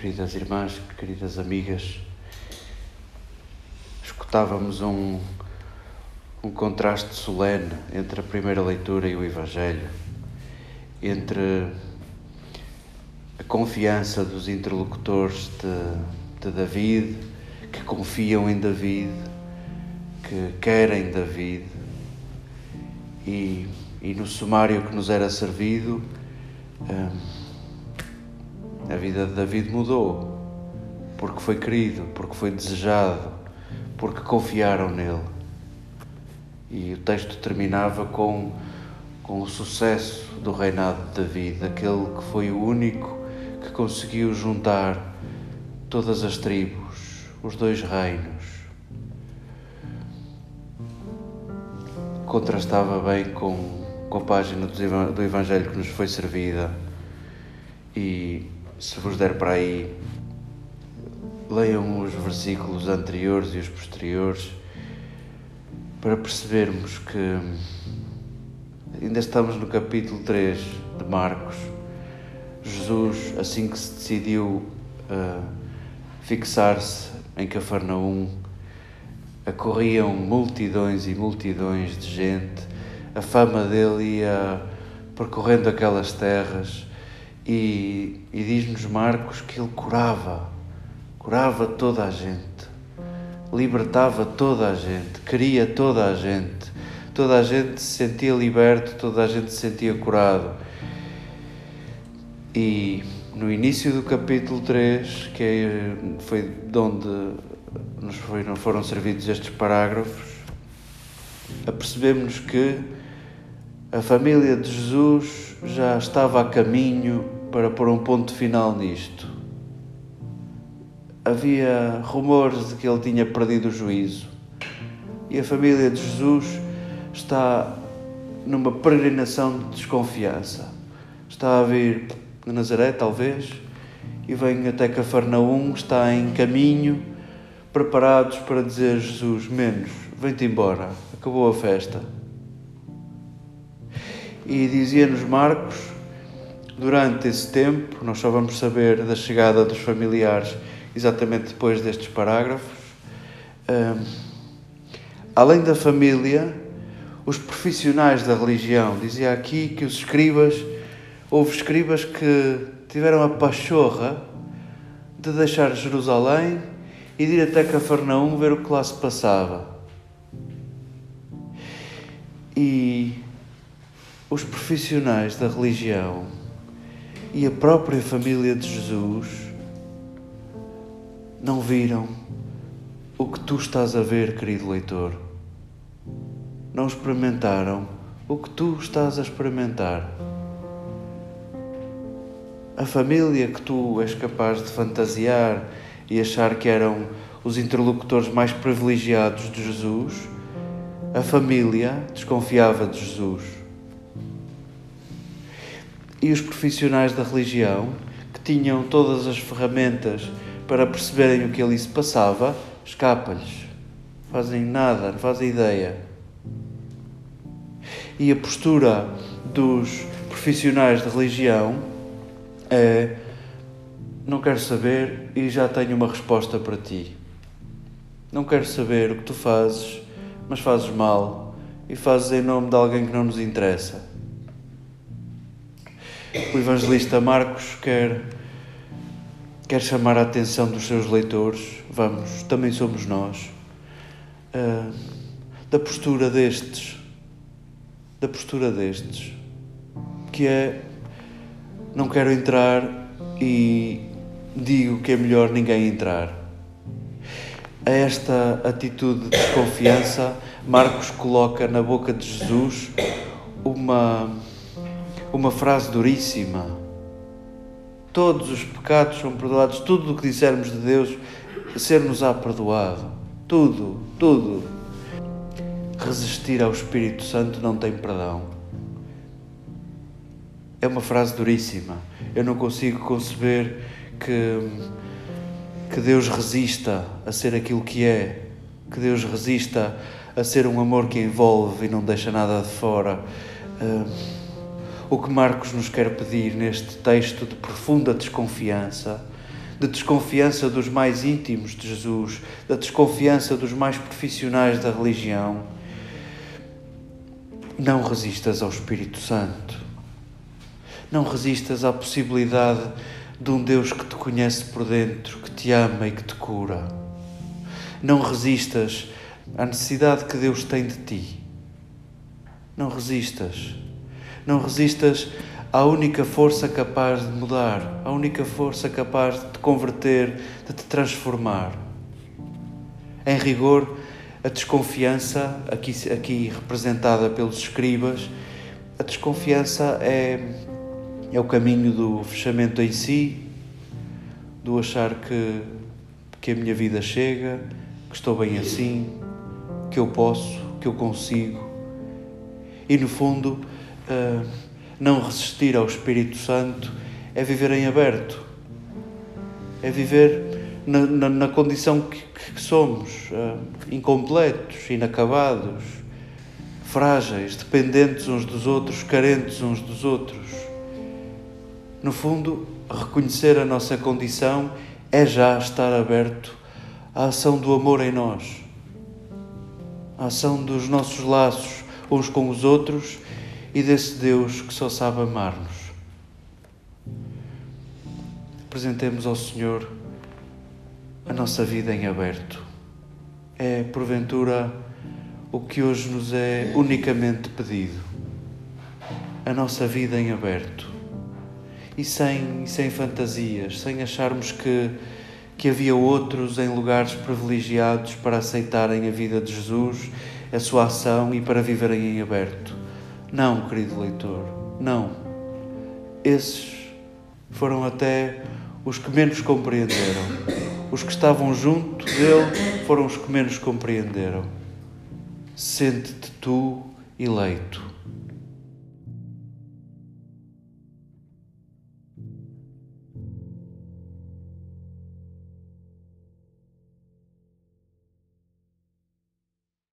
queridas irmãs, queridas amigas, escutávamos um, um contraste solene entre a primeira leitura e o Evangelho, entre a confiança dos interlocutores de, de David, que confiam em David, que querem David, e, e no sumário que nos era servido. Hum, a vida de David mudou porque foi querido, porque foi desejado, porque confiaram nele. E o texto terminava com, com o sucesso do reinado de David, aquele que foi o único que conseguiu juntar todas as tribos, os dois reinos. Contrastava bem com, com a página do Evangelho que nos foi servida e se vos der para aí, leiam os versículos anteriores e os posteriores para percebermos que ainda estamos no capítulo 3 de Marcos. Jesus, assim que se decidiu uh, fixar-se em Cafarnaum, acorriam multidões e multidões de gente, a fama dele ia percorrendo aquelas terras e, e diz-nos Marcos que ele curava, curava toda a gente, libertava toda a gente, queria toda a gente, toda a gente se sentia liberto, toda a gente se sentia curado. E no início do capítulo 3, que é, foi de onde nos foram, foram servidos estes parágrafos, apercebemos que a família de Jesus já estava a caminho para pôr um ponto final nisto. Havia rumores de que ele tinha perdido o juízo e a família de Jesus está numa peregrinação de desconfiança. Está a vir de Nazaré, talvez, e vem até Cafarnaum, está em caminho, preparados para dizer: Jesus, menos, vem-te embora, acabou a festa. E dizia-nos Marcos, durante esse tempo, nós só vamos saber da chegada dos familiares exatamente depois destes parágrafos. Um, além da família, os profissionais da religião, dizia aqui que os escribas, houve escribas que tiveram a pachorra de deixar Jerusalém e de ir até Cafarnaum ver o que lá se passava. E os profissionais da religião e a própria família de Jesus não viram o que tu estás a ver, querido leitor. Não experimentaram o que tu estás a experimentar. A família que tu és capaz de fantasiar e achar que eram os interlocutores mais privilegiados de Jesus, a família desconfiava de Jesus e os profissionais da religião, que tinham todas as ferramentas para perceberem o que ali se passava, escapa-lhes. Fazem nada, não fazem ideia. E a postura dos profissionais da religião é: não quero saber e já tenho uma resposta para ti. Não quero saber o que tu fazes, mas fazes mal e fazes em nome de alguém que não nos interessa. O evangelista Marcos quer, quer chamar a atenção dos seus leitores, vamos, também somos nós, uh, da postura destes, da postura destes, que é não quero entrar e digo que é melhor ninguém entrar. A esta atitude de desconfiança, Marcos coloca na boca de Jesus uma uma frase duríssima. Todos os pecados são perdoados, tudo o que dissermos de Deus, ser-nos-á perdoado. Tudo, tudo. Resistir ao Espírito Santo não tem perdão. É uma frase duríssima. Eu não consigo conceber que, que Deus resista a ser aquilo que é, que Deus resista a ser um amor que envolve e não deixa nada de fora. Uh, o que Marcos nos quer pedir neste texto de profunda desconfiança, de desconfiança dos mais íntimos de Jesus, da desconfiança dos mais profissionais da religião. Não resistas ao Espírito Santo. Não resistas à possibilidade de um Deus que te conhece por dentro, que te ama e que te cura. Não resistas à necessidade que Deus tem de ti. Não resistas. Não resistas à única força capaz de mudar, à única força capaz de te converter, de te transformar. Em rigor, a desconfiança, aqui, aqui representada pelos escribas, a desconfiança é, é o caminho do fechamento em si, do achar que, que a minha vida chega, que estou bem assim, que eu posso, que eu consigo. E no fundo, uh, não resistir ao Espírito Santo é viver em aberto, é viver na, na, na condição que, que somos, uh, incompletos, inacabados, frágeis, dependentes uns dos outros, carentes uns dos outros. No fundo, reconhecer a nossa condição é já estar aberto à ação do amor em nós, à ação dos nossos laços uns com os outros e desse Deus que só sabe amar-nos. Apresentemos ao Senhor a nossa vida em aberto. É, porventura, o que hoje nos é unicamente pedido. A nossa vida em aberto. E sem, sem fantasias, sem acharmos que, que havia outros em lugares privilegiados para aceitarem a vida de Jesus, a sua ação e para viverem em aberto. Não, querido leitor, não. Esses foram até os que menos compreenderam. Os que estavam junto dele foram os que menos compreenderam. Sente-te tu eleito.